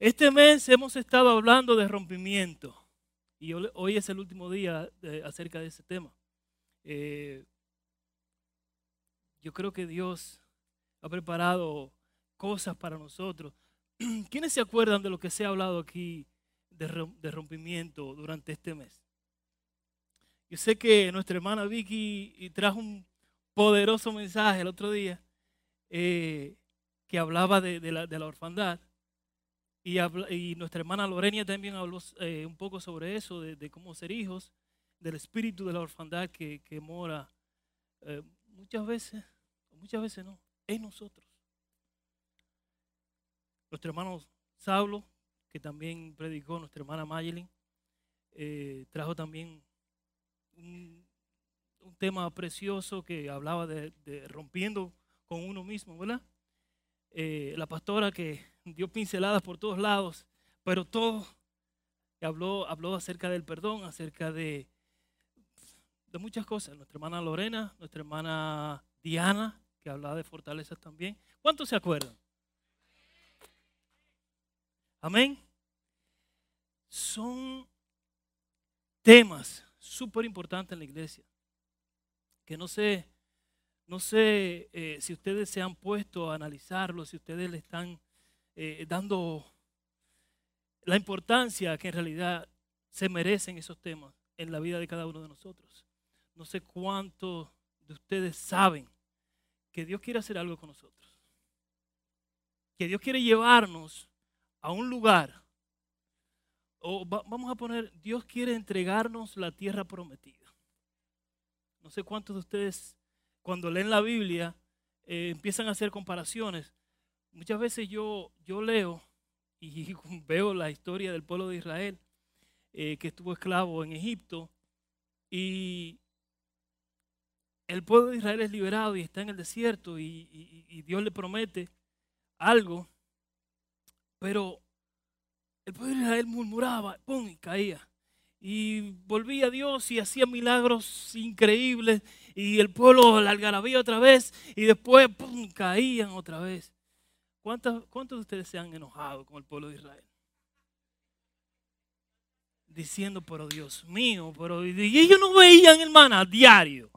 Este mes hemos estado hablando de rompimiento y hoy es el último día acerca de ese tema. Eh, yo creo que Dios ha preparado cosas para nosotros. ¿Quiénes se acuerdan de lo que se ha hablado aquí de, rompimiento durante este mes? Yo sé que nuestra hermana Vicky trajo un poderoso mensaje el otro día eh, que hablaba de, la, orfandad. Y, nuestra hermana Lorenia también habló eh, un poco sobre eso, de, cómo ser hijos, del espíritu de la orfandad que, mora eh, muchas veces, muchas veces no, en nosotros. Nuestro hermano Saulo, que también predicó, nuestra hermana Mayelin, trajo también un, tema precioso que hablaba de, rompiendo con uno mismo, ¿verdad? Eh, la pastora que dio pinceladas por todos lados, pero todo habló, habló acerca del perdón, acerca de, de muchas cosas. Nuestra hermana Lorena, nuestra hermana Diana, que hablaba de fortalezas también. ¿Cuántos se acuerdan? Amén. Son temas súper importantes en la iglesia que no se no sé eh, si ustedes se han puesto a analizarlo, si ustedes le están eh, dando la importancia que en realidad se merecen esos temas en la vida de cada uno de nosotros. No sé cuántos de ustedes saben que Dios quiere hacer algo con nosotros. Que Dios quiere llevarnos a un lugar. O vamos a poner, Dios quiere entregarnos la tierra prometida. No sé cuántos de ustedes cuando leen la Biblia, eh, empiezan a hacer comparaciones. Muchas veces yo, yo leo y veo la historia del pueblo de Israel eh, que estuvo esclavo en Egipto y el pueblo de Israel es liberado y está en el desierto y, Dios le promete algo, pero el pueblo de Israel murmuraba, ¡pum! y caía. Y volvía a Dios y hacía milagros increíbles y el pueblo la algarabía otra vez y después caían otra vez. ¿Cuántos, ¿Cuántos de ustedes se han enojado con el pueblo de Israel? Diciendo, pero Dios mío, pero y ellos no veían, hermana, a diario.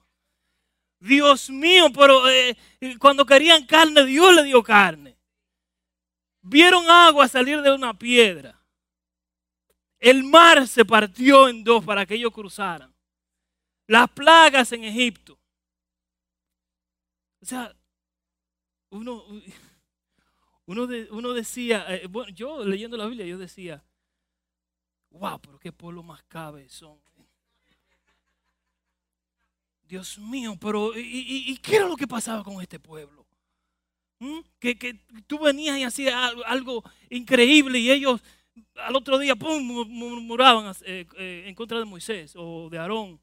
Dios mío, pero eh, cuando querían carne, Dios le dio carne. Vieron agua salir de una piedra. El mar se partió en dos para que ellos cruzaran las plagas en Egipto. O sea, uno, uno, uno decía, eh, bueno, yo leyendo la Biblia, yo decía, wow, pero qué pueblo más cabe son. Dios mío, pero ¿y, qué era lo que pasaba con este pueblo? ¿Mm? Que, que, tú venías y hacías algo, increíble y ellos al otro día, pum, murmuraban eh, eh, en contra de Moisés o de Aarón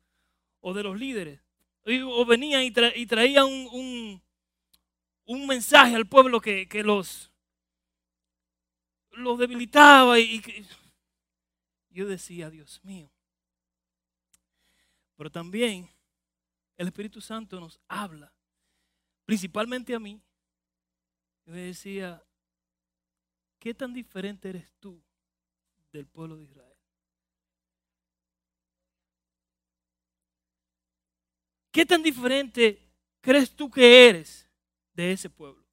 o de los líderes. O venían y, traían un, un, mensaje al pueblo que, los, los debilitaba. Y, yo decía, Dios mío. Pero también el Espíritu Santo nos habla, principalmente a mí. Y me decía, ¿qué tan diferente eres tú del pueblo de Israel? ¿Qué tan diferente crees tú que eres de ese pueblo?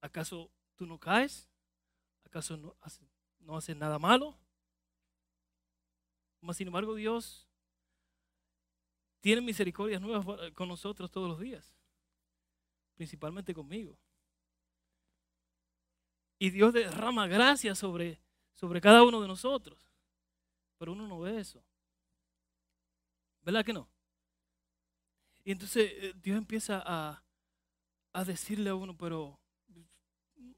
¿Acaso tú no caes? ¿Acaso no haces, no nada malo? sin embargo, Dios tiene misericordias nuevas con nosotros todos los días, principalmente conmigo. Y Dios derrama gracia sobre, sobre cada uno de nosotros. Pero uno no ve eso. ¿Verdad que no? Y entonces eh, Dios empieza a, a decirle a uno, pero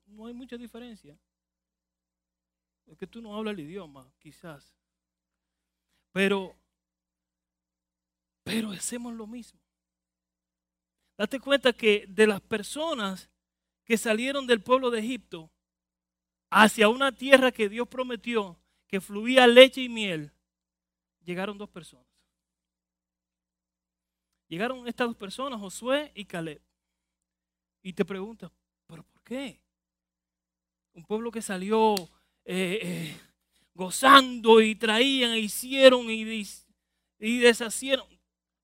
no hay mucha diferencia. Es que tú no hablas el idioma, quizás. Pero, pero hacemos lo mismo. Date cuenta que de las personas que salieron del pueblo de Egipto hacia una tierra que Dios prometió, que fluía leche y miel, llegaron dos personas. Llegaron estas dos personas, Josué y Caleb. Y te preguntas, ¿pero por qué? Un pueblo que salió eh, eh, gozando y traían, e hicieron y, y deshacieron.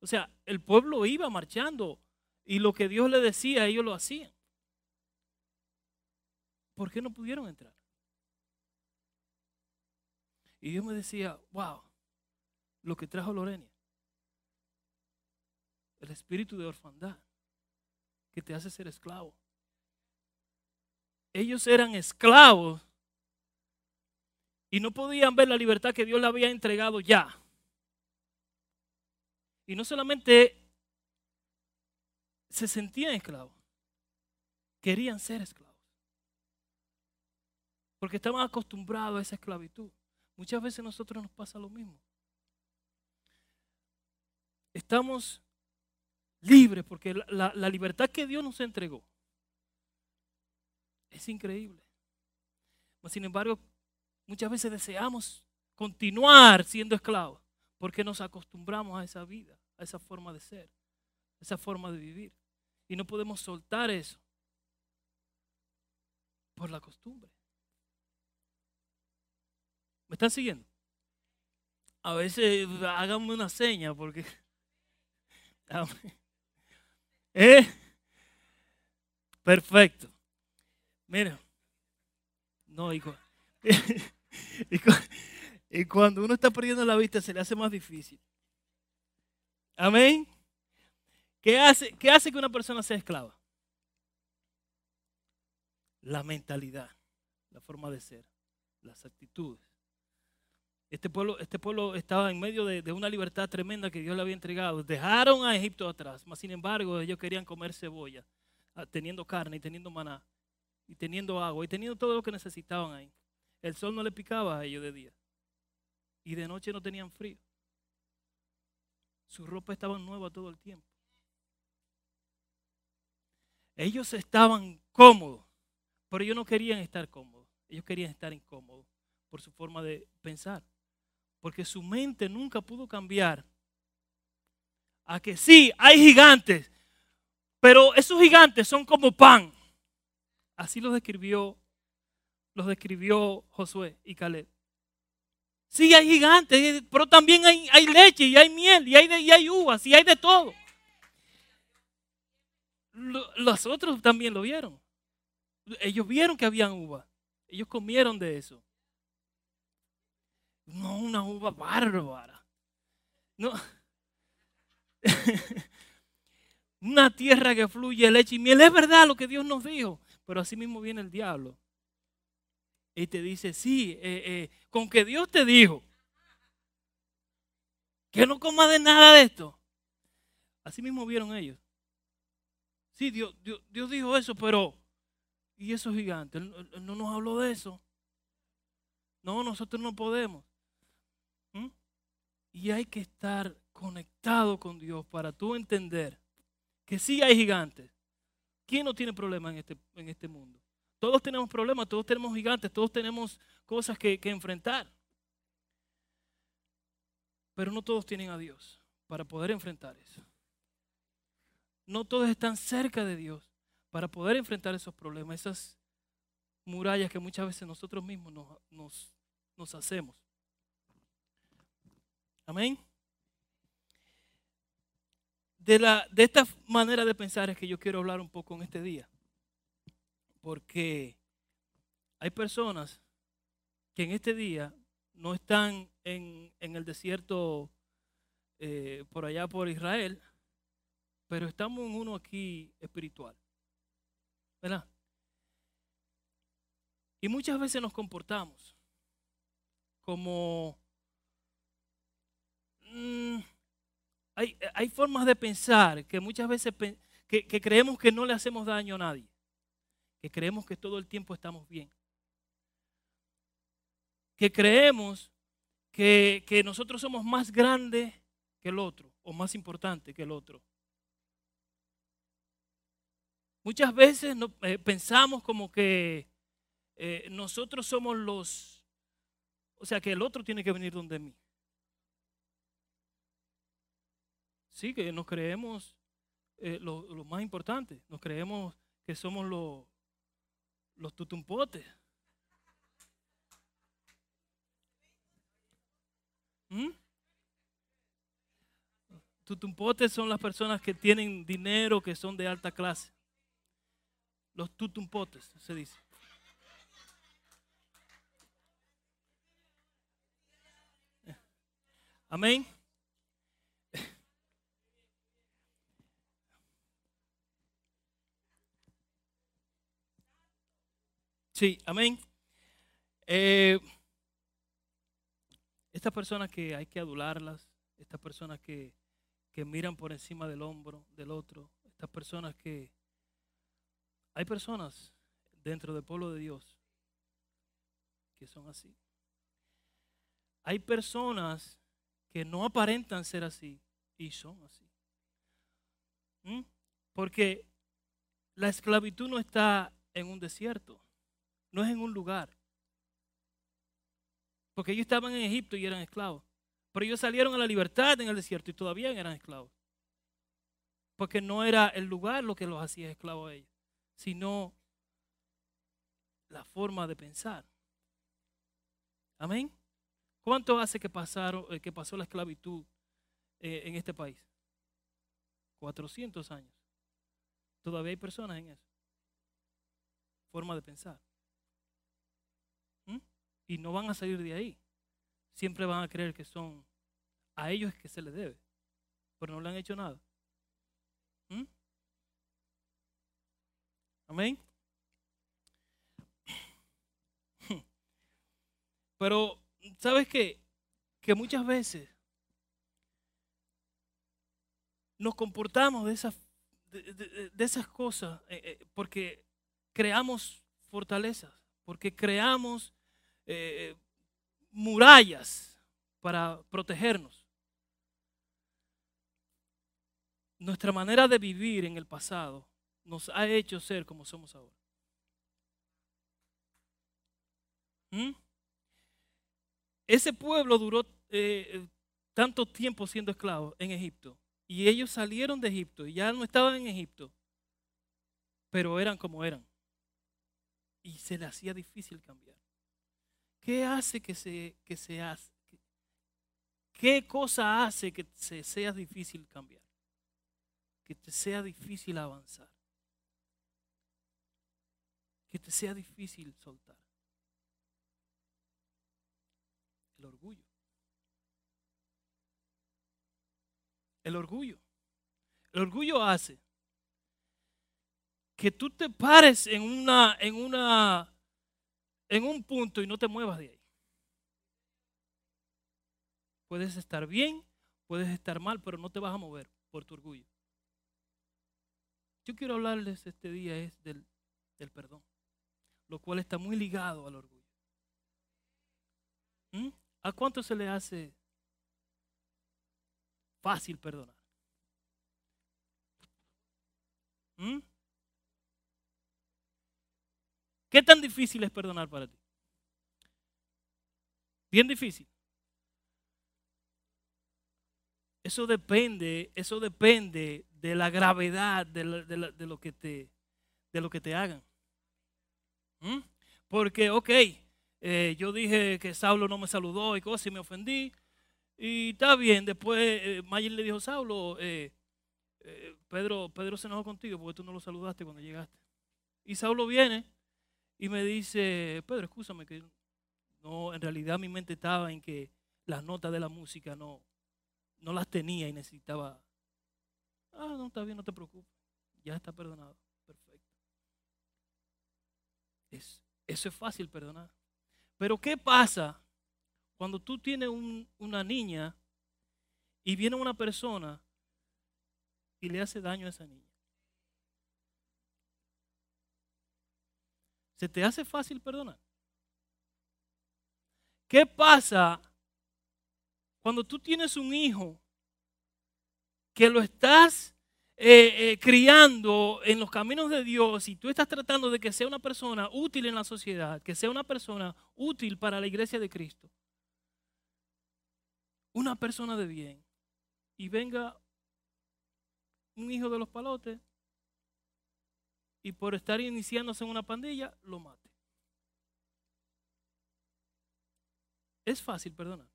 O sea, el pueblo iba marchando y lo que Dios le decía, ellos lo hacían. ¿Por qué no pudieron entrar? Y Dios me decía, wow, lo que trajo Lorenia, el espíritu de orfandad que te hace ser esclavo. Ellos eran esclavos y no podían ver la libertad que Dios le había entregado ya. Y no solamente se sentían esclavos, querían ser esclavos. Porque estaban acostumbrados a esa esclavitud. Muchas veces a nosotros nos pasa lo mismo. Estamos libres porque la, la libertad que Dios nos entregó es increíble. Sin embargo, muchas veces deseamos continuar siendo esclavos porque nos acostumbramos a esa vida, a esa forma de ser, a esa forma de vivir. Y no podemos soltar eso por la costumbre. ¿Me están siguiendo? A veces háganme una seña porque... ¿Eh? Perfecto. Mira. No, hijo. y, cuando uno está perdiendo la vista se le hace más difícil. Amén. ¿Qué hace, ¿Qué hace que una persona sea esclava? La mentalidad, la forma de ser, las actitudes. Este pueblo, este pueblo estaba en medio de, de, una libertad tremenda que Dios le había entregado. Dejaron a Egipto atrás, mas sin embargo ellos querían comer cebolla, ah, teniendo carne y teniendo maná, y teniendo agua, y teniendo todo lo que necesitaban ahí. El sol no le picaba a ellos de día. Y de noche no tenían frío. Su ropa estaba nueva todo el tiempo. Ellos estaban cómodos, pero ellos no querían estar cómodos. Ellos querían estar incómodos por su forma de pensar. Porque su mente nunca pudo cambiar a que sí, hay gigantes, pero esos gigantes son como pan. Así los describió los describió Josué y Caleb. Sí, hay gigantes, eh, pero también hay, leche y hay miel y hay, y hay uvas y hay de todo. Los otros también lo vieron. Ellos vieron que habían uvas. Ellos comieron de eso. No, una uva bárbara. No. una tierra que fluye leche y miel. Es verdad lo que Dios nos dijo. Pero así mismo viene el diablo y te dice, sí, eh, eh, con que Dios te dijo que no comas de nada de esto. Así mismo vieron ellos. Sí, Dios, Dios, dijo eso, pero ¿y esos gigantes? No nos habló de eso. No, nosotros no podemos. ¿Mm? Y hay que estar conectado con Dios para tú entender que sí hay gigantes. ¿Quién no tiene problemas en este, en este mundo? Todos tenemos problemas, todos tenemos gigantes, todos tenemos cosas que, enfrentar. Pero no todos tienen a Dios para poder enfrentar eso. No todos están cerca de Dios para poder enfrentar esos problemas, esas murallas que muchas veces nosotros mismos nos, nos hacemos. Amén. De, la, de esta manera de pensar es que yo quiero hablar un poco en este día. Porque hay personas que en este día no están en, el desierto eh, por allá por Israel, pero estamos en uno aquí espiritual. ¿Verdad? Y muchas veces nos comportamos como... Mm, hay, hay, formas de pensar que muchas veces que creemos que no le hacemos daño a nadie que creemos que todo el tiempo estamos bien. Que creemos que, nosotros somos más grandes que el otro o más importante que el otro. Muchas veces eh, pensamos como que eh, nosotros somos los, o sea, que el otro tiene que venir donde mí. Sí, que nos creemos eh, lo, más importante, nos creemos que somos los tutumpotes. ¿Mm? Tutumpotes son las personas que tienen dinero, que son de alta clase. Los tutumpotes, se dice. Amén. Sí, amén. Eh, estas personas que hay que adularlas, estas personas que, que miran por encima del hombro del otro, estas personas que... Hay personas dentro del pueblo de Dios que son así. Hay personas que no aparentan ser así y son así. ¿Mm? Porque la esclavitud no está en un desierto, no es en un lugar. Porque ellos estaban en Egipto y eran esclavos. Pero ellos salieron a la libertad en el desierto y todavía eran esclavos. Porque no era el lugar lo que los hacía esclavos a ellos, sino la forma de pensar. Amén. ¿Cuánto hace que, pasaron, eh, que pasó la esclavitud eh, en este país? 400 años. Todavía hay personas en eso. Forma de pensar. Y no van a salir de ahí. Siempre van a creer que son a ellos que se les debe. Pero no le han hecho nada. ¿Mm? Amén. Pero ¿sabes qué? Que muchas veces nos comportamos de esas, de, esas cosas eh, eh, porque creamos fortalezas, porque creamos eh, murallas para protegernos. Nuestra manera de vivir en el pasado nos ha hecho ser como somos ahora. ¿Mm? Ese pueblo duró eh, tanto tiempo siendo esclavo en Egipto. Y ellos salieron de Egipto y ya no estaban en Egipto, pero eran como eran. Y se les hacía difícil cambiar. ¿Qué hace que se, que se? ¿Qué cosa hace que se sea difícil cambiar? Que te sea difícil avanzar. Que te sea difícil soltar. El orgullo. El orgullo. El orgullo hace que tú te pares en una, en una, en un punto y no te muevas de ahí. Puedes estar bien, puedes estar mal, pero no te vas a mover por tu orgullo. Yo quiero hablarles este día es del, perdón, lo cual está muy ligado al orgullo. ¿Mm? ¿A cuánto se le hace fácil perdonar? ¿Mm? ¿Qué tan difícil es perdonar para ti? Bien difícil. Eso depende, eso depende de la gravedad de, lo, que te, hagan. ¿Mm? Porque, ok, eh, yo dije que Saulo no me saludó y cosas y me ofendí. Y está bien, después eh, Mayer le dijo, Saulo, eh, Pedro, Pedro se enojó contigo porque tú no lo saludaste cuando llegaste. Y Saulo viene y me dice, Pedro, escúchame que no, en realidad mi mente estaba en que las notas de la música no, no las tenía y necesitaba. Ah, no, está bien, no te preocupes. Ya está perdonado. Perfecto. Es, eso es fácil perdonar. Pero ¿qué pasa cuando tú tienes una niña y viene una persona y le hace daño a esa niña? ¿Se te hace fácil perdonar? ¿Qué pasa cuando tú tienes un hijo que lo estás eh, eh, criando en los caminos de Dios y tú estás tratando de que sea una persona útil en la sociedad, que sea una persona útil para la iglesia de Cristo, una persona de bien, y venga un hijo de los palotes y por estar iniciándose en una pandilla, lo mate. Es fácil perdonar.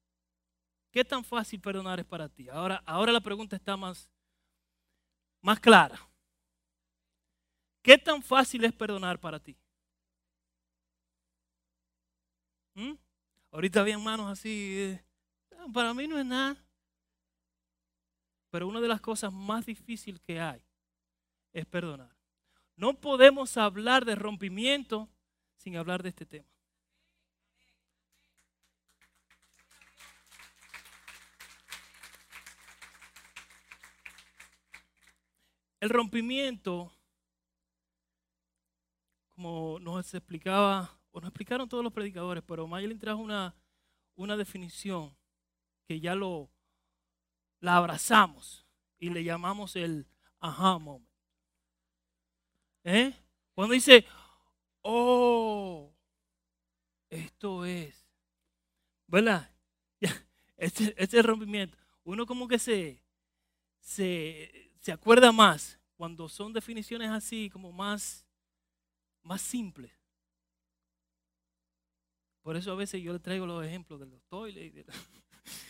¿Qué tan fácil perdonar es para ti? Ahora, ahora la pregunta está más, más clara. ¿Qué tan fácil es perdonar para ti? ¿Mm? Ahorita había manos así. Eh, para mí no es nada. Pero una de las cosas más difíciles que hay es perdonar. No podemos hablar de rompimiento sin hablar de este tema. El rompimiento, como nos explicaba, o nos explicaron todos los predicadores, pero Mayelin trajo una, una definición que ya lo la abrazamos y le llamamos el aha moment. ¿Eh? Cuando dice, oh, esto es, ¿verdad? Este, este rompimiento, uno como que se, se, se acuerda más cuando son definiciones así, como más, más simples. Por eso a veces yo le traigo los ejemplos de los toilets.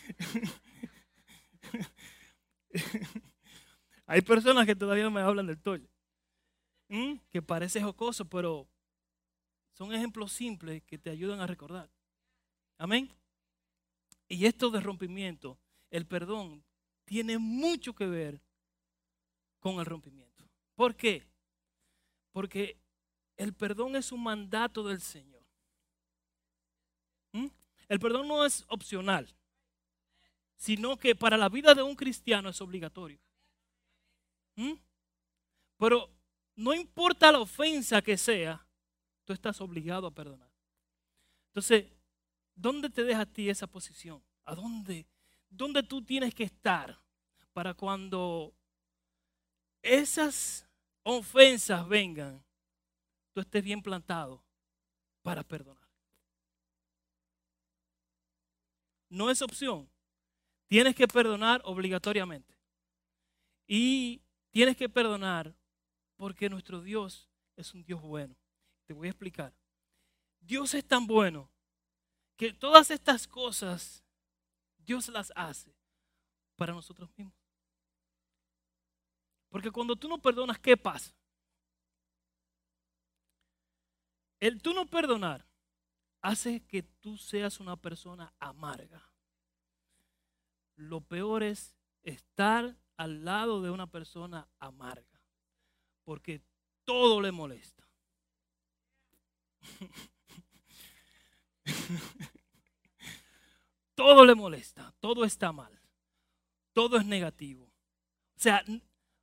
Hay personas que todavía me hablan del toilet. Que parece jocoso, pero son ejemplos simples que te ayudan a recordar. Amén. Y esto de rompimiento, el perdón, tiene mucho que ver con el rompimiento. ¿Por qué? Porque el perdón es un mandato del Señor. ¿Mm? El perdón no es opcional, sino que para la vida de un cristiano es obligatorio. ¿Mm? Pero no importa la ofensa que sea, tú estás obligado a perdonar. Entonces, ¿dónde te deja a ti esa posición? ¿A dónde? ¿Dónde tú tienes que estar para cuando esas ofensas vengan, tú estés bien plantado para perdonar. No es opción. Tienes que perdonar obligatoriamente. Y tienes que perdonar porque nuestro Dios es un Dios bueno. Te voy a explicar. Dios es tan bueno que todas estas cosas Dios las hace para nosotros mismos. Porque cuando tú no perdonas, ¿qué pasa? El tú no perdonar hace que tú seas una persona amarga. Lo peor es estar al lado de una persona amarga, porque todo le molesta. todo le molesta, todo está mal, todo es negativo. O sea, o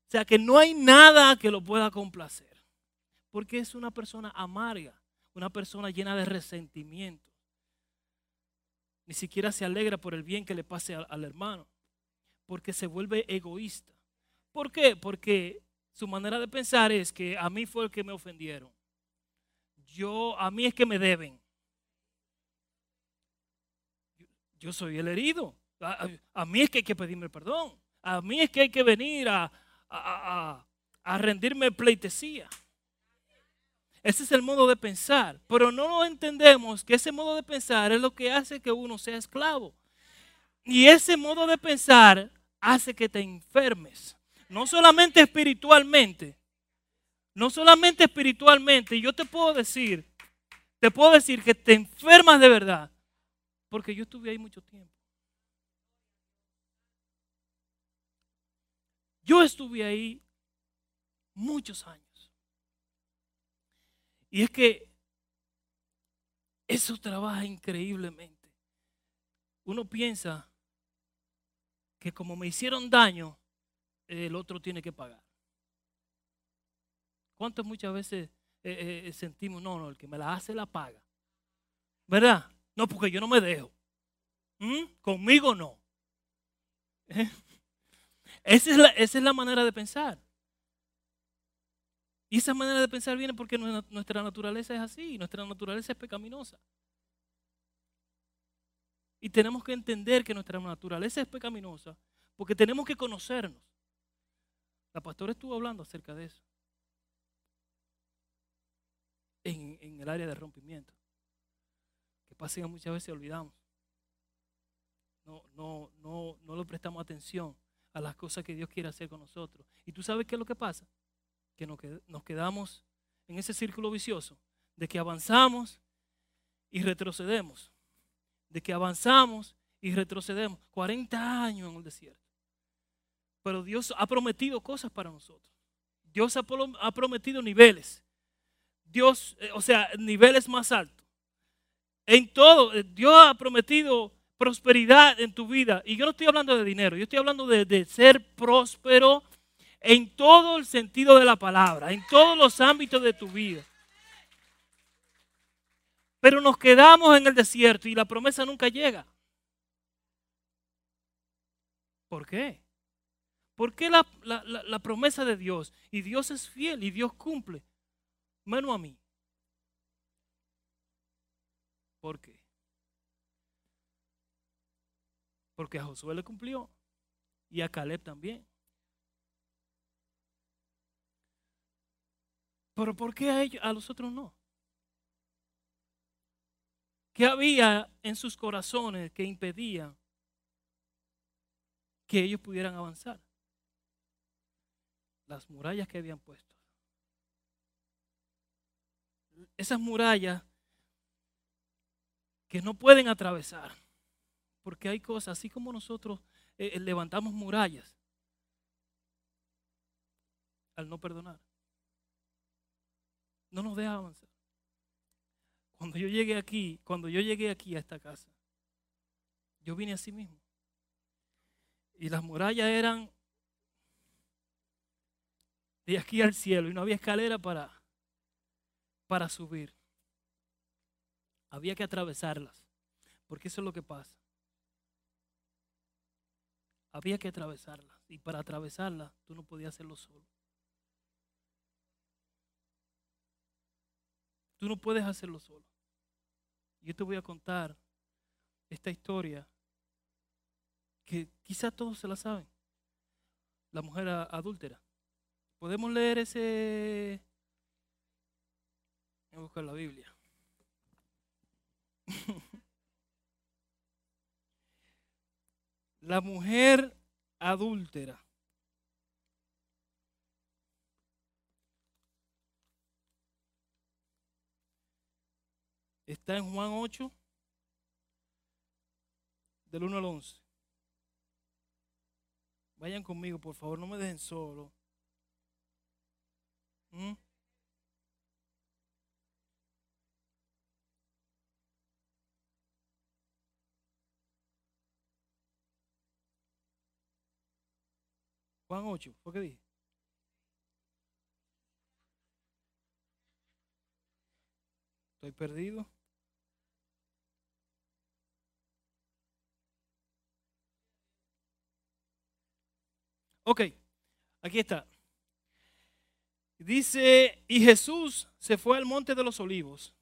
sea que no hay nada que lo pueda complacer. Porque es una persona amarga, una persona llena de resentimiento. Ni siquiera se alegra por el bien que le pase al, hermano. Porque se vuelve egoísta. ¿Por qué? Porque su manera de pensar es que a mí fue el que me ofendieron. Yo, a mí es que me deben. Yo, soy el herido. a, mí es que hay que pedirme perdón. A mí es que hay que venir a, a, rendirme pleitesía. Ese es el modo de pensar. Pero no entendemos que ese modo de pensar es lo que hace que uno sea esclavo. Y ese modo de pensar hace que te enfermes. No solamente espiritualmente. No solamente espiritualmente. Yo te puedo decir, te puedo decir que te enfermas de verdad. Porque yo estuve ahí mucho tiempo. Yo estuve ahí muchos años. Y es que eso trabaja increíblemente. Uno piensa que como me hicieron daño, el otro tiene que pagar. ¿Cuántas muchas veces eh, eh, sentimos, no, no, el que me la hace la paga? ¿Verdad? No, porque yo no me dejo. ¿Mm? Conmigo no. ¿Eh? Esa es, la, manera de pensar. Y esa manera de pensar viene porque nuestra naturaleza es así, nuestra naturaleza es pecaminosa. Y tenemos que entender que nuestra naturaleza es pecaminosa porque tenemos que conocernos. La pastora estuvo hablando acerca de eso. En, el área de rompimiento. Que pasa que muchas veces olvidamos. no, no, no, no le prestamos atención a las cosas que Dios quiere hacer con nosotros. ¿Y tú sabes qué es lo que pasa? Que nos quedamos en ese círculo vicioso de que avanzamos y retrocedemos. De que avanzamos y retrocedemos. 40 años en el desierto. Pero Dios ha prometido cosas para nosotros. Dios ha prometido niveles. Dios, eh, o sea, niveles más altos. En todo, eh, Dios ha prometido prosperidad en tu vida. Y yo no estoy hablando de dinero, yo estoy hablando de, de ser próspero en todo el sentido de la palabra, en todos los ámbitos de tu vida. Pero nos quedamos en el desierto y la promesa nunca llega. ¿Por qué? ¿Por qué la, promesa de Dios? Y Dios es fiel y Dios cumple. Menos a mí. ¿Por qué? Porque a Josué le cumplió y a Caleb también. Pero ¿por qué a ellos, a los otros no? ¿Qué había en sus corazones que impedía que ellos pudieran avanzar? Las murallas que habían puesto. Esas murallas que no pueden atravesar. Porque hay cosas, así como nosotros eh, eh, levantamos murallas al no perdonar. No nos deja avanzar. Cuando yo llegué aquí, cuando yo llegué aquí a esta casa, yo vine a sí mismo. Y las murallas eran de aquí al cielo y no había escalera para, para subir. Había que atravesarlas, porque eso es lo que pasa. Había que atravesarlas y para atravesarlas tú no podías hacerlo solo. Tú no puedes hacerlo solo. Yo te voy a contar esta historia que quizá todos se la saben. La mujer adúltera. Podemos leer ese... Voy a buscar la Biblia. la mujer adúltera. Está en Juan 8, del 1 al 11. Vayan conmigo, por favor, no me dejen solo. ¿Mm? Juan 8, ¿por qué dije? Estoy perdido. Ok, aquí está. Dice, y Jesús se fue al monte de los olivos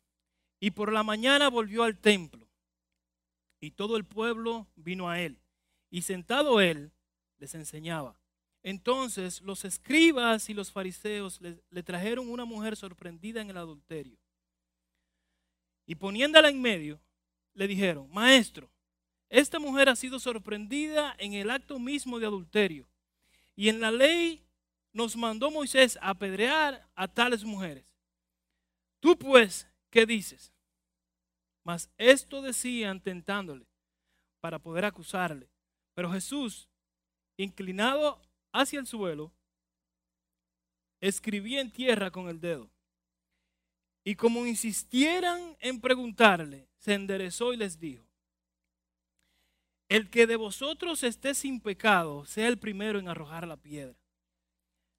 y por la mañana volvió al templo y todo el pueblo vino a él y sentado él les enseñaba. Entonces los escribas y los fariseos le, le trajeron una mujer sorprendida en el adulterio y poniéndola en medio le dijeron, maestro, esta mujer ha sido sorprendida en el acto mismo de adulterio. Y en la ley nos mandó Moisés a apedrear a tales mujeres. Tú pues, ¿qué dices? Mas esto decían tentándole para poder acusarle. Pero Jesús, inclinado hacia el suelo, escribía en tierra con el dedo. Y como insistieran en preguntarle, se enderezó y les dijo, el que de vosotros esté sin pecado, sea el primero en arrojar la piedra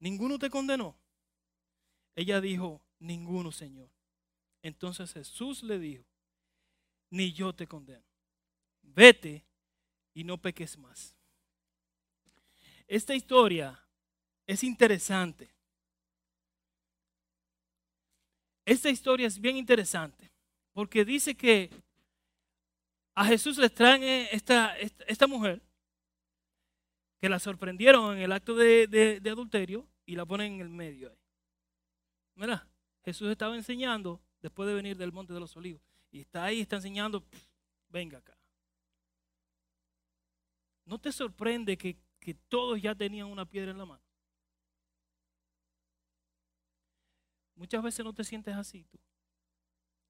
¿Ninguno te condenó? Ella dijo, ninguno, Señor. Entonces Jesús le dijo, ni yo te condeno. Vete y no peques más. Esta historia es interesante. Esta historia es bien interesante porque dice que a Jesús le traen esta, esta, mujer que la sorprendieron en el acto de, adulterio y la ponen en el medio. Mira, Jesús estaba enseñando después de venir del monte de los olivos y está ahí, está enseñando, venga acá. ¿No te sorprende que, que todos ya tenían una piedra en la mano? Muchas veces no te sientes así tú,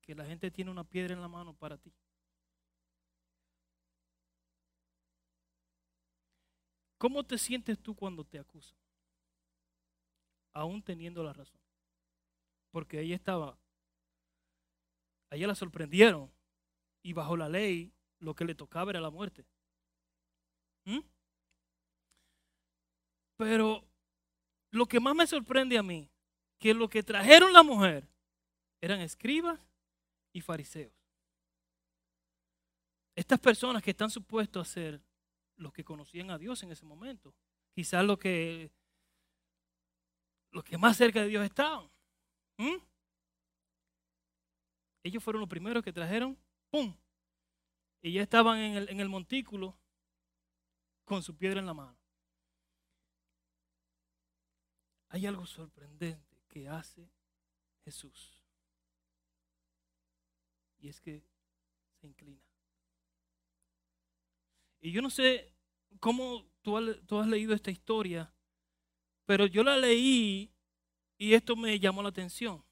que la gente tiene una piedra en la mano para ti. ¿Cómo te sientes tú cuando te acusan? Aún teniendo la razón. Porque ella estaba, a ella la sorprendieron y bajo la ley lo que le tocaba era la muerte. ¿Mm? Pero lo que más me sorprende a mí, que lo que trajeron la mujer eran escribas y fariseos. Estas personas que están supuestos a ser los que conocían a Dios en ese momento. Quizás los que, los que más cerca de Dios estaban. ¿Mm? Ellos fueron los primeros que trajeron, ¡pum! Y ya estaban en el, en el montículo con su piedra en la mano. Hay algo sorprendente que hace Jesús. Y es que se inclina. Y yo no sé cómo tú has, leído esta historia, pero yo la leí y esto me llamó la atención,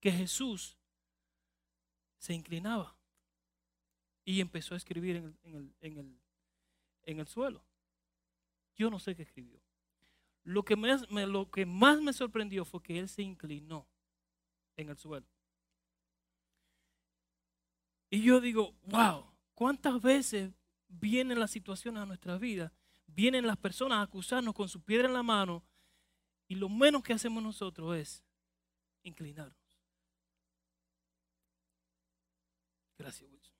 que Jesús se inclinaba y empezó a escribir en el, suelo. Yo no sé qué escribió. Lo que, lo que más me sorprendió fue que él se inclinó en el suelo. Y yo digo, wow, ¿cuántas veces vienen las situaciones a nuestra vida, vienen las personas a acusarnos con su piedra en la mano y lo menos que hacemos nosotros es inclinarnos. Gracias, Wilson.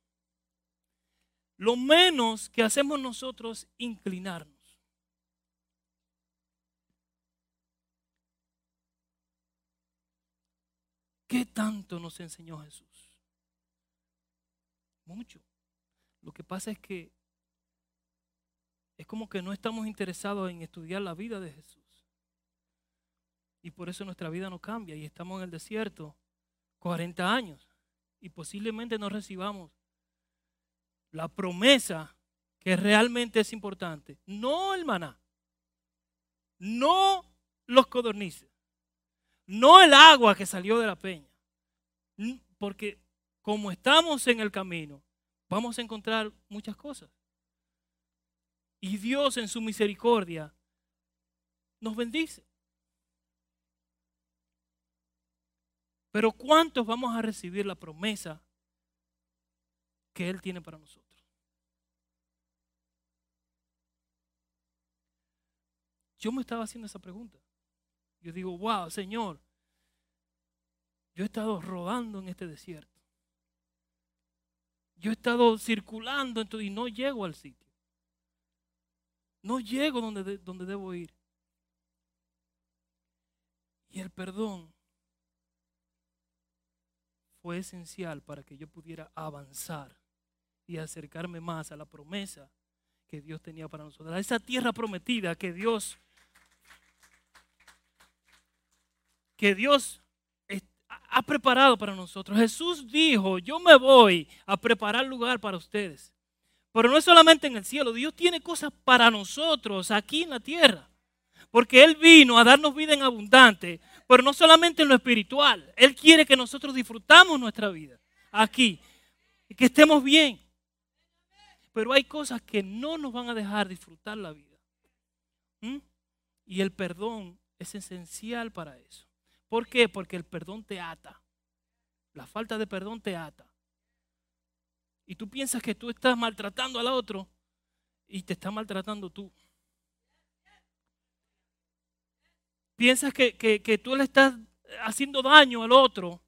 Lo menos que hacemos nosotros inclinarnos. ¿Qué tanto nos enseñó Jesús? Mucho. Lo que pasa es que es como que no estamos interesados en estudiar la vida de Jesús. Y por eso nuestra vida no cambia y estamos en el desierto 40 años y posiblemente no recibamos la promesa que realmente es importante. No el maná, no los codornices, no el agua que salió de la peña. Porque como estamos en el camino, vamos a encontrar muchas cosas. Y Dios en su misericordia nos bendice. Pero ¿cuántos vamos a recibir la promesa que Él tiene para nosotros? Yo me estaba haciendo esa pregunta. Yo digo, wow, Señor, yo he estado rodando en este desierto. Yo he estado circulando y no llego al sitio. No llego donde, donde debo ir. Y el perdón fue esencial para que yo pudiera avanzar y acercarme más a la promesa que Dios tenía para nosotros, a esa tierra prometida que Dios que Dios ha preparado para nosotros. Jesús dijo, yo me voy a preparar lugar para ustedes. Pero no es solamente en el cielo, Dios tiene cosas para nosotros aquí en la tierra. Porque Él vino a darnos vida en abundante, pero no solamente en lo espiritual. Él quiere que nosotros disfrutamos nuestra vida aquí y que estemos bien. Pero hay cosas que no nos van a dejar disfrutar la vida. ¿Mm? Y el perdón es esencial para eso. ¿Por qué? Porque el perdón te ata. La falta de perdón te ata. Y tú piensas que tú estás maltratando al otro y te está maltratando tú. Piensas que, tú le estás haciendo daño al otro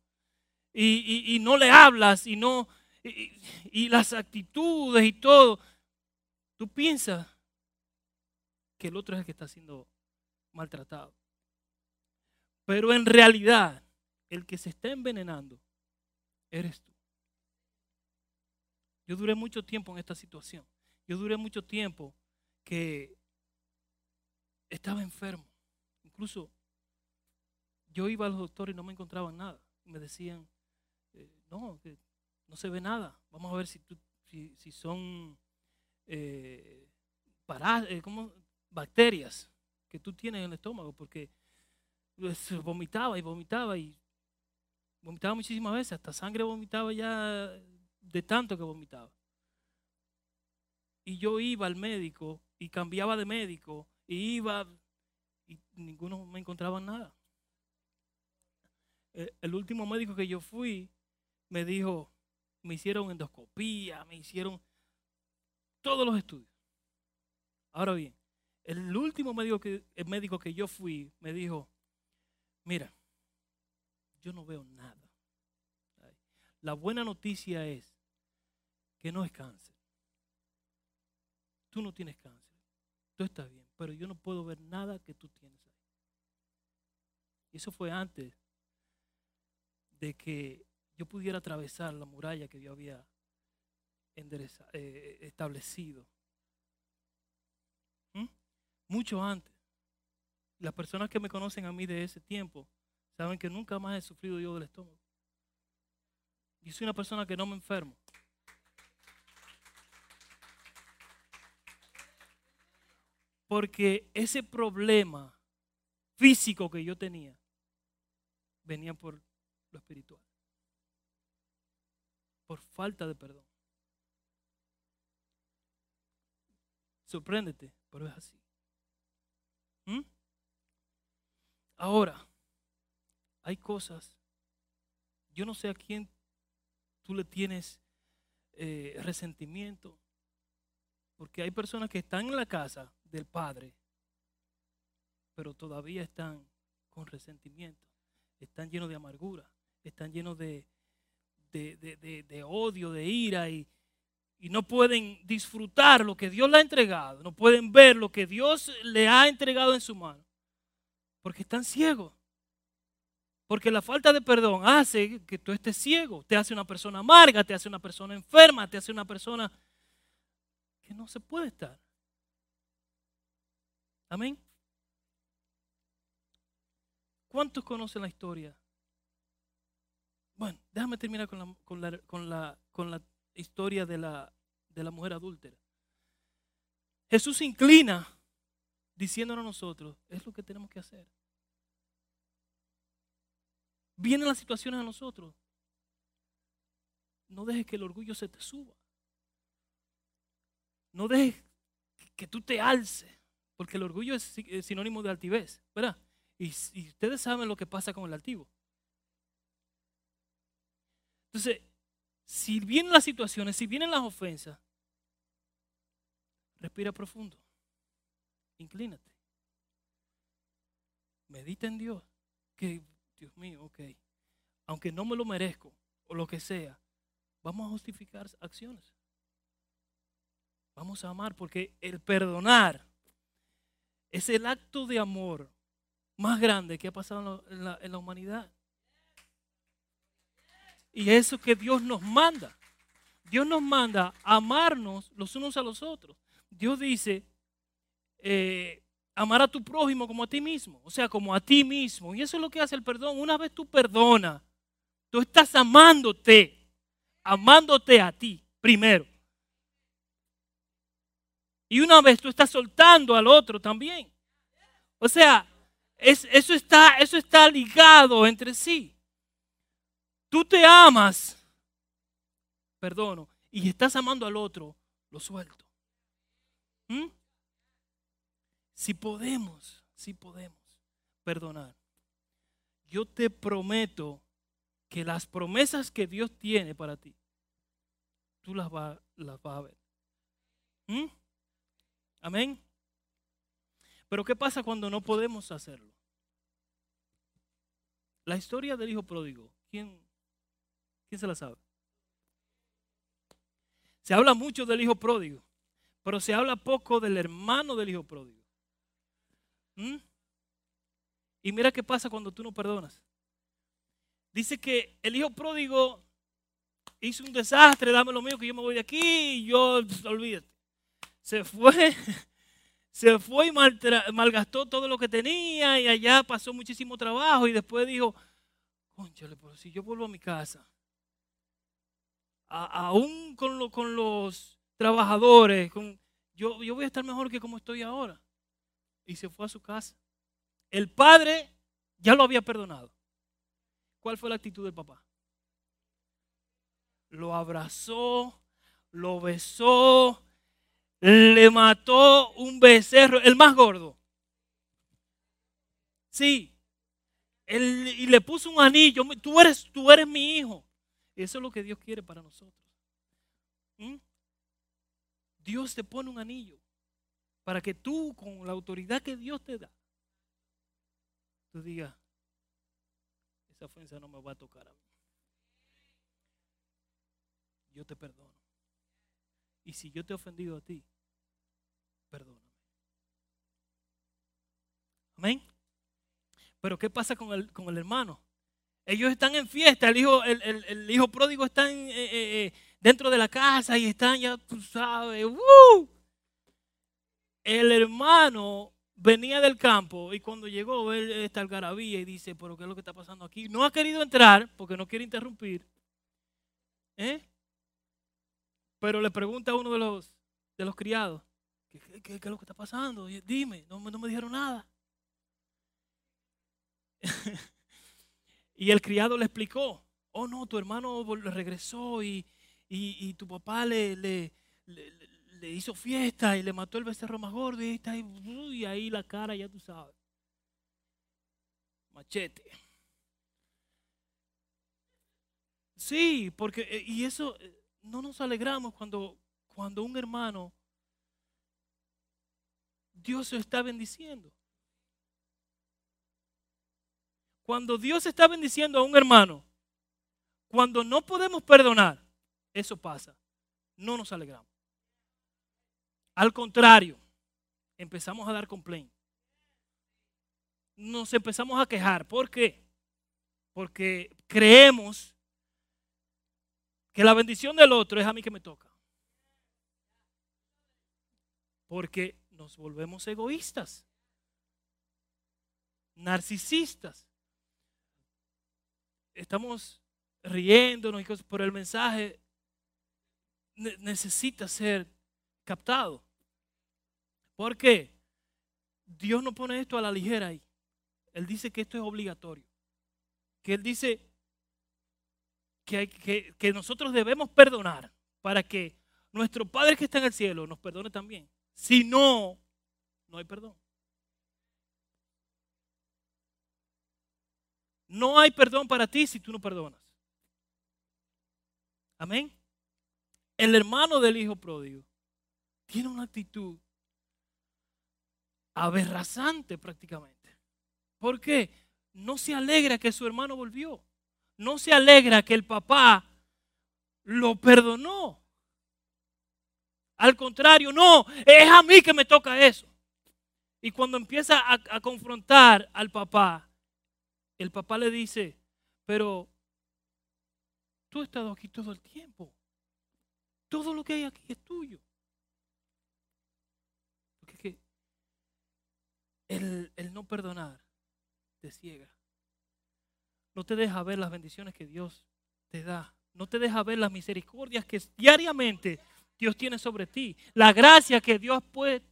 y, no le hablas y no y las actitudes y todo. tú piensas que el otro es el que está siendo maltratado. Pero en realidad, el que se está envenenando eres tú. Yo duré mucho tiempo en esta situación. Yo duré mucho tiempo que estaba enfermo. Incluso yo iba a los doctores y no me encontraban nada. Me decían, eh, no, que no se ve nada. Vamos a ver si, si, son eh, eh bacterias que tú tienes en el estómago, porque pues, vomitaba y vomitaba y vomitaba muchísimas veces, hasta sangre vomitaba ya de tanto que vomitaba. Y yo iba al médico y cambiaba de médico y iba y ninguno me encontraba nada. Eh, el último médico que yo fui me dijo, me hicieron endoscopía, me hicieron todos los estudios. Ahora bien, el último médico que, el médico que yo fui me dijo, mira, yo no veo nada. La buena noticia es que no es cáncer. Tú no tienes cáncer. Tú estás bien, pero yo no puedo ver nada que tú tienes ahí. Y eso fue antes de que yo pudiera atravesar la muralla que yo había eh, establecido. ¿Mm? Mucho antes. Las personas que me conocen a mí de ese tiempo saben que nunca más he sufrido yo del estómago. Y soy una persona que no me enfermo. Porque ese problema físico que yo tenía venía por lo espiritual. Por falta de perdón. Sorpréndete, pero es así. ¿Mm? Ahora, hay cosas, yo no sé a quién tú le tienes eh, resentimiento. Porque hay personas que están en la casa del Padre, pero todavía están con resentimiento, están llenos de amargura, están llenos de, de, odio, de ira y, y no pueden disfrutar lo que Dios le ha entregado, no pueden ver lo que Dios le ha entregado en su mano, porque están ciegos. Porque la falta de perdón hace que tú estés ciego, te hace una persona amarga, te hace una persona enferma, te hace una persona que no se puede estar. Amén. ¿Cuántos conocen la historia? Bueno, déjame terminar con la, con la, con la, con la historia de la, de la mujer adúltera. Jesús se inclina diciéndonos a nosotros, es lo que tenemos que hacer vienen las situaciones a nosotros, no dejes que el orgullo se te suba. No dejes que tú te alces, porque el orgullo es sinónimo de altivez, ¿verdad? Y, ustedes saben lo que pasa con el altivo. Entonces, si vienen las situaciones, si vienen las ofensas, respira profundo, inclínate, medita en Dios, que Dios mío, ok, aunque no me lo merezco o lo que sea, vamos a justificar acciones. Vamos a amar porque el perdonar es el acto de amor más grande que ha pasado en la, humanidad. Y eso que Dios nos manda. Dios nos manda a amarnos los unos a los otros. Dios dice, eh, amar a tu prójimo como a ti mismo, o sea, como a ti mismo. Y eso es lo que hace el perdón. Una vez tú perdonas, tú estás amándote, amándote a ti primero. Y una vez tú estás soltando al otro también. O sea, eso, está, eso está ligado entre sí. Tú te amas, perdono, y estás amando al otro, lo suelto. ¿Mm? Si podemos, si podemos perdonar, yo te prometo que las promesas que Dios tiene para ti, tú las vas las a ver. ¿Mm? Amén. Pero ¿qué pasa cuando no podemos hacerlo? La historia del hijo pródigo, ¿quién, quién se la sabe? Se habla mucho del hijo pródigo. Pero se habla poco del hermano del hijo pródigo. ¿Mm? Y mira qué pasa cuando tú no perdonas. Dice que el hijo pródigo hizo un desastre, dame lo mío que yo me voy de aquí y yo, olvídate. Se fue, se fue y malgastó todo lo que tenía y allá pasó muchísimo trabajo y después dijo, conchale, pero si yo vuelvo a mi casa, aún con, con los trabajadores, con, yo, yo voy a estar mejor que como estoy ahora. Y se fue a su casa. El padre ya lo había perdonado. ¿Cuál fue la actitud del papá? Lo abrazó, lo besó, le mató un becerro, el más gordo. Sí. y le puso un anillo. Tú eres, tú eres mi hijo. Eso es lo que Dios quiere para nosotros. ¿Mm? Dios te pone un anillo para que tú, con la autoridad que Dios te da, tú digas, esa ofensa no me va a tocar a mí. Yo te perdono. Y si yo te he ofendido a ti, perdóname. Amén. Pero ¿qué pasa con el, con el hermano? Ellos están en fiesta, el hijo, el, hijo pródigo está eh, eh, eh, dentro de la casa y están ya, tú sabes, el hermano venía del campo y cuando llegó él esta algarabía y dice, pero ¿qué es lo que está pasando aquí? No ha querido entrar porque no quiere interrumpir. Pero le pregunta a uno de los, de los criados, ¿qué, es lo que está pasando? Dime, no, me dijeron nada. Y el criado le explicó, oh no, tu hermano regresó y, tu papá le, le, hizo fiesta y le mató el becerro más gordo y, está y ahí la cara, ya tú sabes. Machete. Sí, porque, eh, y eso, eh, no nos alegramos cuando, cuando un hermano, Dios se está bendiciendo. Cuando Dios está bendiciendo a un hermano, cuando no podemos perdonar, eso pasa. No nos alegramos. Al contrario, empezamos a dar complaint. Nos empezamos a quejar. ¿Por qué? Porque creemos que la bendición del otro es a mí que me toca. Porque nos volvemos egoístas, narcisistas estamos riéndonos y cosas, pero el mensaje necesita ser captado. ¿Por qué? Dios no pone esto a la ligera ahí. Él dice que esto es obligatorio. Que Él dice que, nosotros debemos perdonar para que nuestro Padre que está en el cielo nos perdone también. Si no, no hay perdón. No hay perdón para ti si tú no perdonas. Amén. El hermano del hijo pródigo tiene una actitud aberrazante prácticamente. ¿Por qué? No se alegra que su hermano volvió. No se alegra que el papá lo perdonó. Al contrario, no, es a mí que me toca eso. Y cuando empieza a, confrontar al papá, el papá le dice, pero tú has estado aquí todo el tiempo. Todo lo que hay aquí es tuyo. Porque el, el no perdonar te ciega. No te deja ver las bendiciones que Dios te da. No te deja ver las misericordias que diariamente Dios tiene sobre ti. La gracia que Dios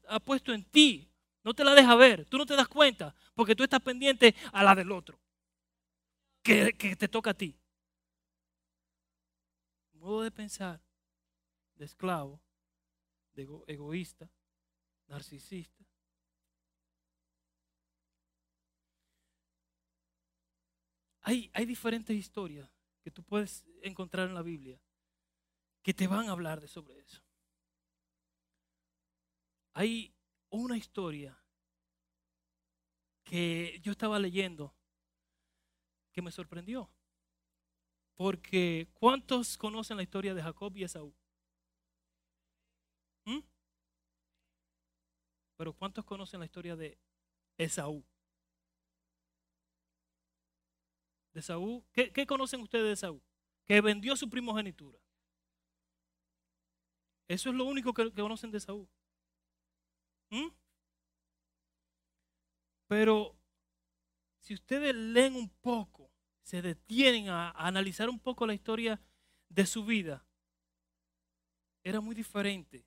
ha puesto en ti. No te la deja ver. Tú no te das cuenta porque tú estás pendiente a la del otro que, te toca a ti. Modo de pensar de esclavo, de egoísta, narcisista. Hay, hay diferentes historias que tú puedes encontrar en la Biblia que te van a hablar de sobre eso. Hay una historia que yo estaba leyendo que me sorprendió. Porque ¿cuántos conocen la historia de Jacob y Esaú? ¿Mm? Pero ¿cuántos conocen la historia de Esaú? De Esaú. ¿Qué, qué conocen ustedes de Esaú? Que vendió su primogenitura. Eso es lo único que, conocen de Esaú. ¿Mm? Pero si ustedes leen un poco, se detienen a, a analizar un poco la historia de su vida, era muy diferente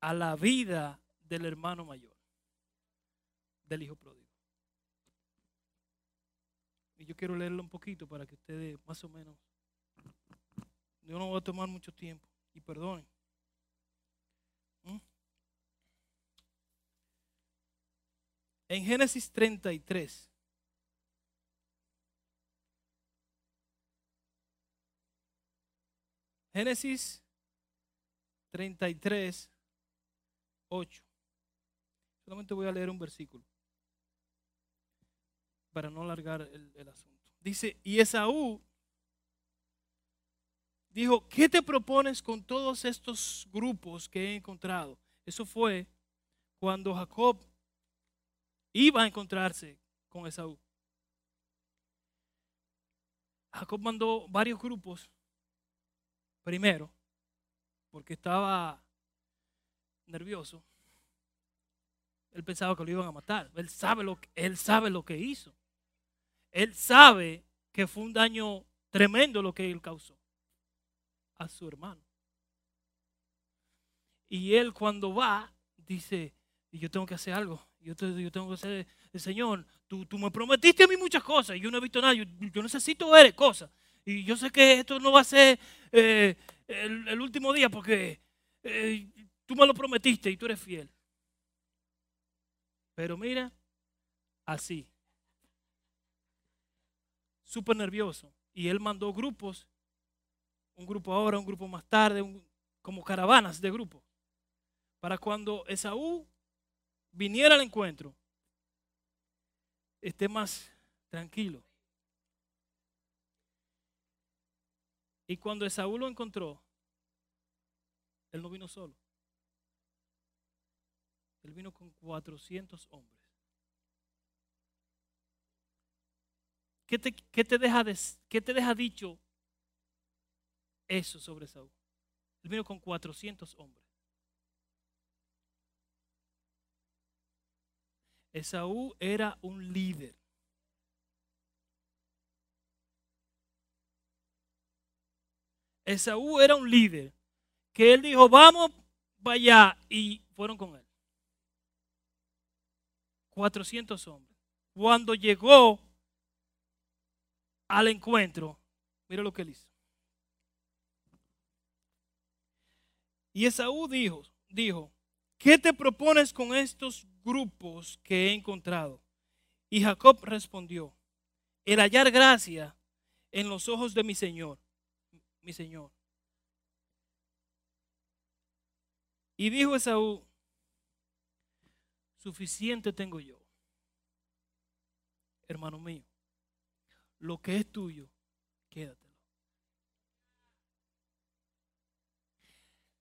a la vida del hermano mayor, del hijo pródigo. Y yo quiero leerlo un poquito para que ustedes más o menos, yo no voy a tomar mucho tiempo y perdonen. En Génesis 33. Génesis 33, 8. Solamente voy a leer un versículo para no alargar el, el asunto. Dice, y Esaú dijo, ¿qué te propones con todos estos grupos que he encontrado? Eso fue cuando Jacob iba a encontrarse con Esaú. Jacob mandó varios grupos primero, porque estaba nervioso. Él pensaba que lo iban a matar. Él sabe lo que, él sabe lo que hizo. Él sabe que fue un daño tremendo lo que él causó a su hermano. Y él cuando va, dice, yo tengo que hacer algo. Yo, yo tengo que hacer, Señor, tú, me prometiste a mí muchas cosas y yo no he visto nada. Yo, necesito ver cosas. Y yo sé que esto no va a ser eh, el, el, último día porque eh, tú me lo prometiste y tú eres fiel. Pero mira, así. Súper nervioso. Y él mandó grupos, un grupo ahora, un grupo más tarde, como caravanas de grupos, para cuando Esaú viniera al encuentro, esté más tranquilo. Y cuando Esaú lo encontró, él no vino solo. Él vino con 400 hombres. ¿Qué te, qué te, deja, de, qué te deja dicho eso sobre Esaú? Él vino con 400 hombres. Esaú era un líder. Esaú era un líder que él dijo, vamos para allá y fueron con él. 400 hombres. Cuando llegó al encuentro, mira lo que él hizo. Y Esaú dijo, dijo, ¿qué te propones con estos grupos que he encontrado? Y Jacob respondió, el hallar gracia en los ojos de mi Señor, mi Señor. Y dijo Esaú, suficiente tengo yo, hermano mío, lo que es tuyo, quédatelo.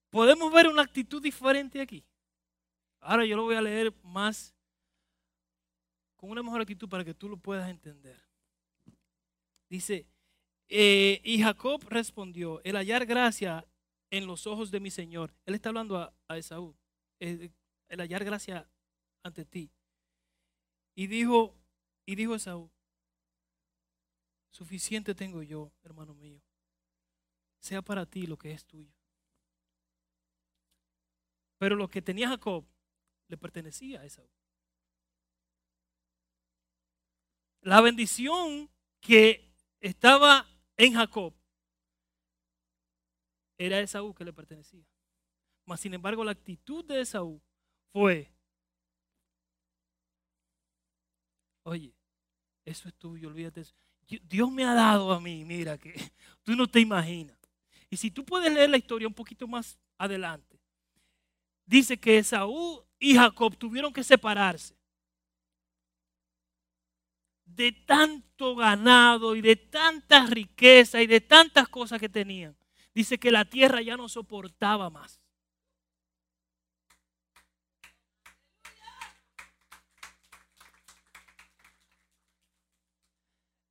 Podemos ver una actitud diferente aquí. Ahora yo lo voy a leer más con una mejor actitud para que tú lo puedas entender. Dice, eh, y Jacob respondió, el hallar gracia en los ojos de mi Señor. Él está hablando a, a Esaú, el, el hallar gracia ante ti. Y dijo, y dijo Esaú, suficiente tengo yo, hermano mío, sea para ti lo que es tuyo. Pero lo que tenía Jacob le pertenecía a Esaú. La bendición que estaba en Jacob era Esaú que le pertenecía. Mas sin embargo, la actitud de Esaú fue, oye, eso es tuyo, olvídate eso. Dios me ha dado a mí, mira, que tú no te imaginas. Y si tú puedes leer la historia un poquito más adelante, dice que Esaú y Jacob tuvieron que separarse de tanto ganado y de tanta riqueza y de tantas cosas que tenían. Dice que la tierra ya no soportaba más.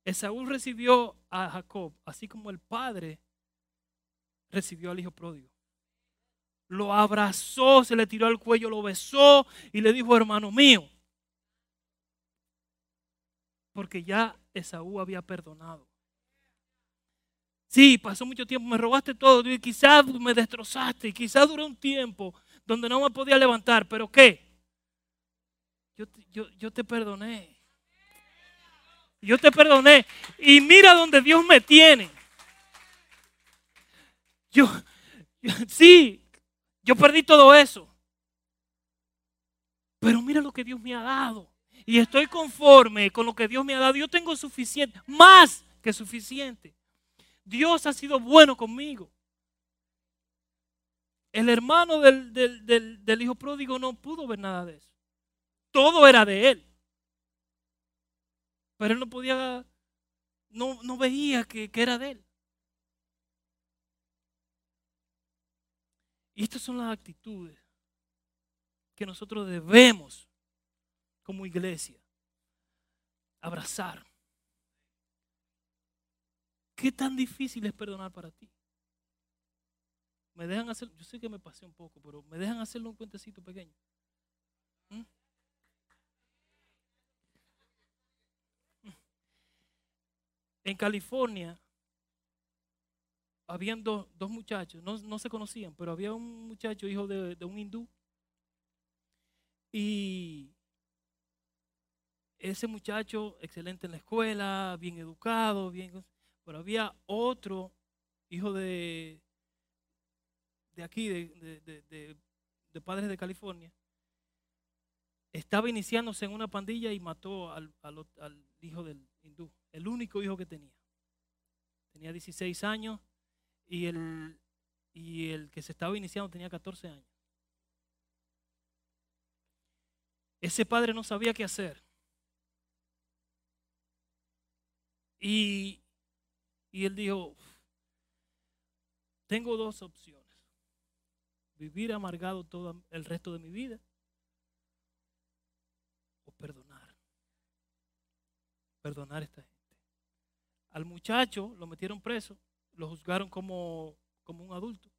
Esaú recibió a Jacob, así como el padre recibió al hijo pródigo. Lo abrazó, se le tiró al cuello, lo besó y le dijo, hermano mío. Porque ya Esaú había perdonado. Sí, pasó mucho tiempo, me robaste todo, y quizás me destrozaste, y quizás duró un tiempo donde no me podía levantar, pero ¿qué? Yo, yo, yo te perdoné. Yo te perdoné. Y mira donde Dios me tiene. Yo, sí, yo perdí todo eso. Pero mira lo que Dios me ha dado. Y estoy conforme con lo que Dios me ha dado. Yo tengo suficiente, más que suficiente. Dios ha sido bueno conmigo. El hermano del, del, hijo pródigo no pudo ver nada de eso. Todo era de él. Pero él no podía, no, no veía que, que era de él. Y estas son las actitudes que nosotros debemos, como iglesia, abrazar. ¿Qué tan difícil es perdonar para ti? Me dejan hacer, yo sé que me pasé un poco, pero me dejan hacerlo un cuentecito pequeño. ¿Mm? En California, habían dos, muchachos, no, se conocían, pero había un muchacho hijo de, de un hindú. Y ese muchacho, excelente en la escuela, bien educado, bien pero había otro hijo de, de aquí, de, padres de California, estaba iniciándose en una pandilla y mató al, hijo del hindú, el único hijo que tenía. Tenía 16 años y el, y el que se estaba iniciando tenía 14 años. Ese padre no sabía qué hacer. Y y él dijo, tengo dos opciones. Vivir amargado todo el resto de mi vida o perdonar. Perdonar a esta gente. Al muchacho lo metieron preso, lo juzgaron como, como un adulto.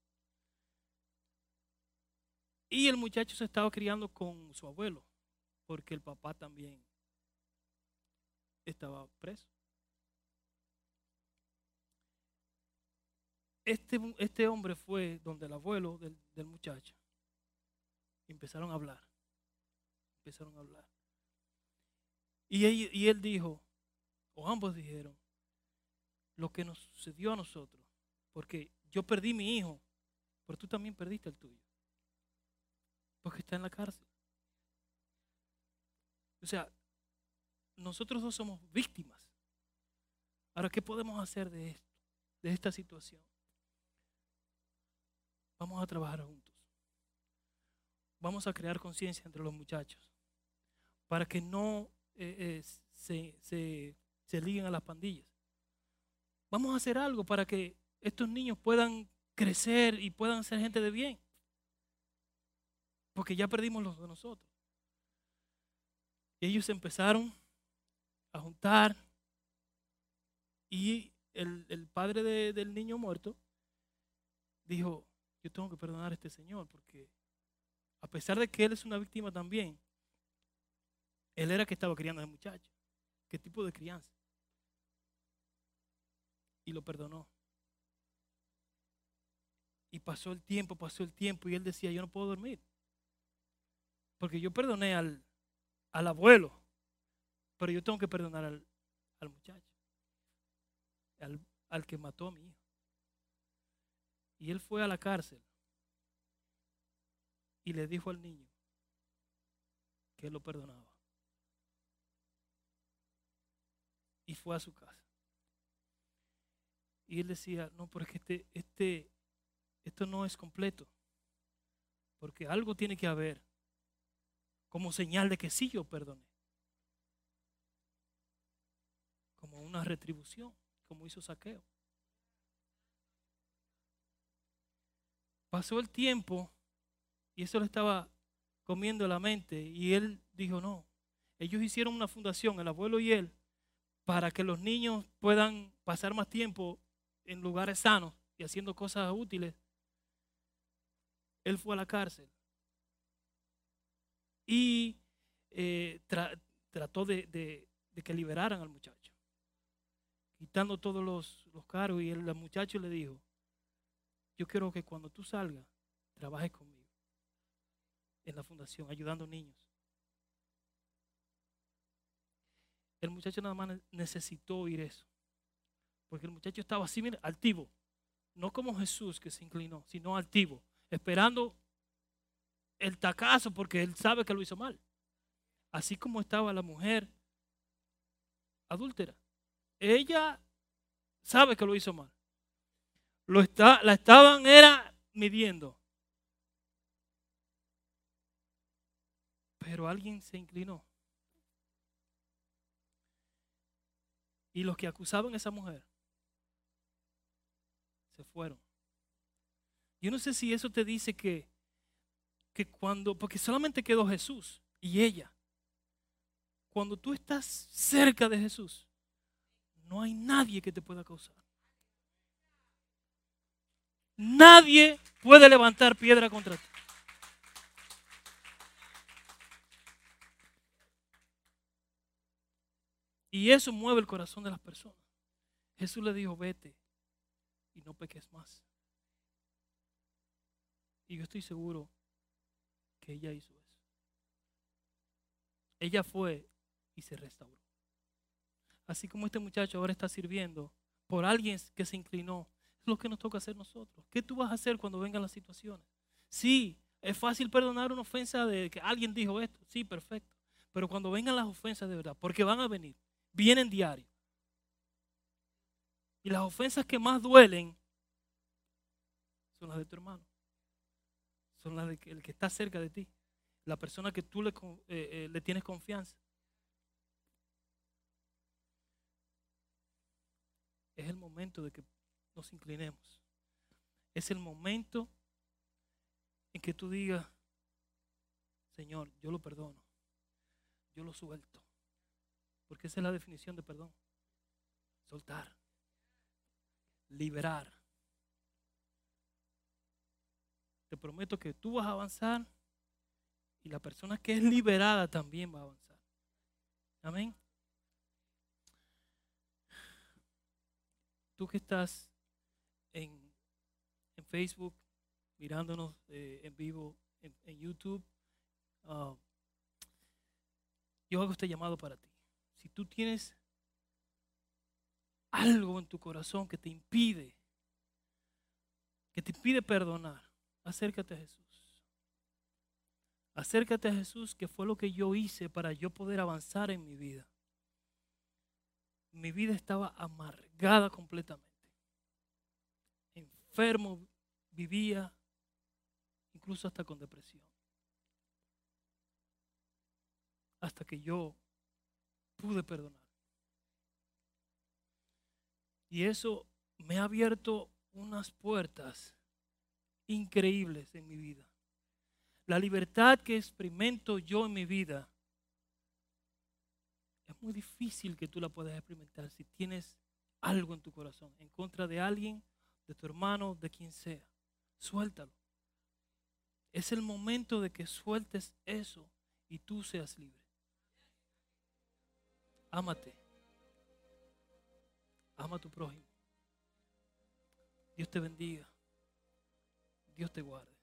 Y el muchacho se estaba criando con su abuelo, porque el papá también estaba preso. este, este hombre fue donde el abuelo del, muchacho. empezaron a hablar. Empezaron a hablar. Y él, y él dijo, o ambos dijeron, lo que nos sucedió a nosotros. Porque yo perdí mi hijo, pero tú también perdiste el tuyo. Porque está en la cárcel. O sea, nosotros dos somos víctimas. Ahora, ¿qué podemos hacer de esto, de esta situación? Vamos a trabajar juntos. Vamos a crear conciencia entre los muchachos para que no eh, eh, se, se liguen a las pandillas. Vamos a hacer algo para que estos niños puedan crecer y puedan ser gente de bien. Porque ya perdimos los de nosotros. Y ellos empezaron a juntar y el, padre del niño muerto dijo, yo tengo que perdonar a este señor porque a pesar de que él es una víctima también, él era que estaba criando a ese muchacho. ¿Qué tipo de crianza? Y lo perdonó. Y pasó el tiempo, pasó el tiempo y él decía, yo no puedo dormir. Porque yo perdoné al, al abuelo, pero yo tengo que perdonar al, al muchacho, al, al que mató a mi hijo. Y él fue a la cárcel y le dijo al niño que él lo perdonaba. Y fue a su casa. Y él decía, no, porque este, este, esto no es completo. Porque algo tiene que haber como señal de que sí yo perdoné. Como una retribución, como hizo saqueo. Pasó el tiempo y eso le estaba comiendo la mente y él dijo, no, ellos hicieron una fundación, el abuelo y él, para que los niños puedan pasar más tiempo en lugares sanos y haciendo cosas útiles, él fue a la cárcel y eh, trató de, que liberaran al muchacho, quitando todos los, los cargos y el muchacho le dijo, yo quiero que cuando tú salgas, trabajes conmigo en la fundación, ayudando niños. El muchacho nada más necesitó oír eso. Porque el muchacho estaba así, mira, altivo. No como Jesús que se inclinó, sino altivo. Esperando el tacazo porque él sabe que lo hizo mal. Así como estaba la mujer adúltera. Ella sabe que lo hizo mal. Lo está, la estaban era midiendo. Pero alguien se inclinó. Y los que acusaban a esa mujer fueron. Yo no sé si eso te dice que, que cuando, porque solamente quedó Jesús y ella. Cuando tú estás cerca de Jesús, no hay nadie que te pueda causar. Nadie puede levantar piedra contra ti. Y eso mueve el corazón de las personas. Jesús le dijo, vete y no peques más. Y yo estoy seguro que ella hizo eso. Ella fue y se restauró. Así como este muchacho ahora está sirviendo por alguien que se inclinó, es lo que nos toca hacer nosotros. ¿Qué tú vas a hacer cuando vengan las situaciones? Sí, es fácil perdonar una ofensa de que alguien dijo esto. Sí, perfecto. Pero cuando vengan las ofensas de verdad, porque van a venir, vienen diario. Y las ofensas que más duelen son las de tu hermano. Son las de el que está cerca de ti. La persona que tú le, eh, eh, le tienes confianza. Es el momento de que nos inclinemos. Es el momento en que tú digas, Señor, yo lo perdono. Yo lo suelto. Porque esa es la definición de perdón. Soltar. Liberar. Te prometo que tú vas a avanzar y la persona que es liberada también va a avanzar. Amén. Tú que estás en, en Facebook, mirándonos eh, en vivo en, YouTube, ah, yo hago este llamado para ti si tú tienes algo en tu corazón que te impide, que te impide perdonar, acércate a Jesús. Acércate a Jesús, que fue lo que yo hice para yo poder avanzar en mi vida. Mi vida estaba amargada completamente. Enfermo, vivía incluso hasta con depresión. Hasta que yo pude perdonar. Y eso me ha abierto unas puertas increíbles en mi vida. La libertad que experimento yo en mi vida es muy difícil que tú la puedas experimentar si tienes algo en tu corazón en contra de alguien, de tu hermano, de quien sea. Suéltalo. Es el momento de que sueltes eso y tú seas libre. Ámate. Ama a tu prójimo. Dios te bendiga. Dios te guarde.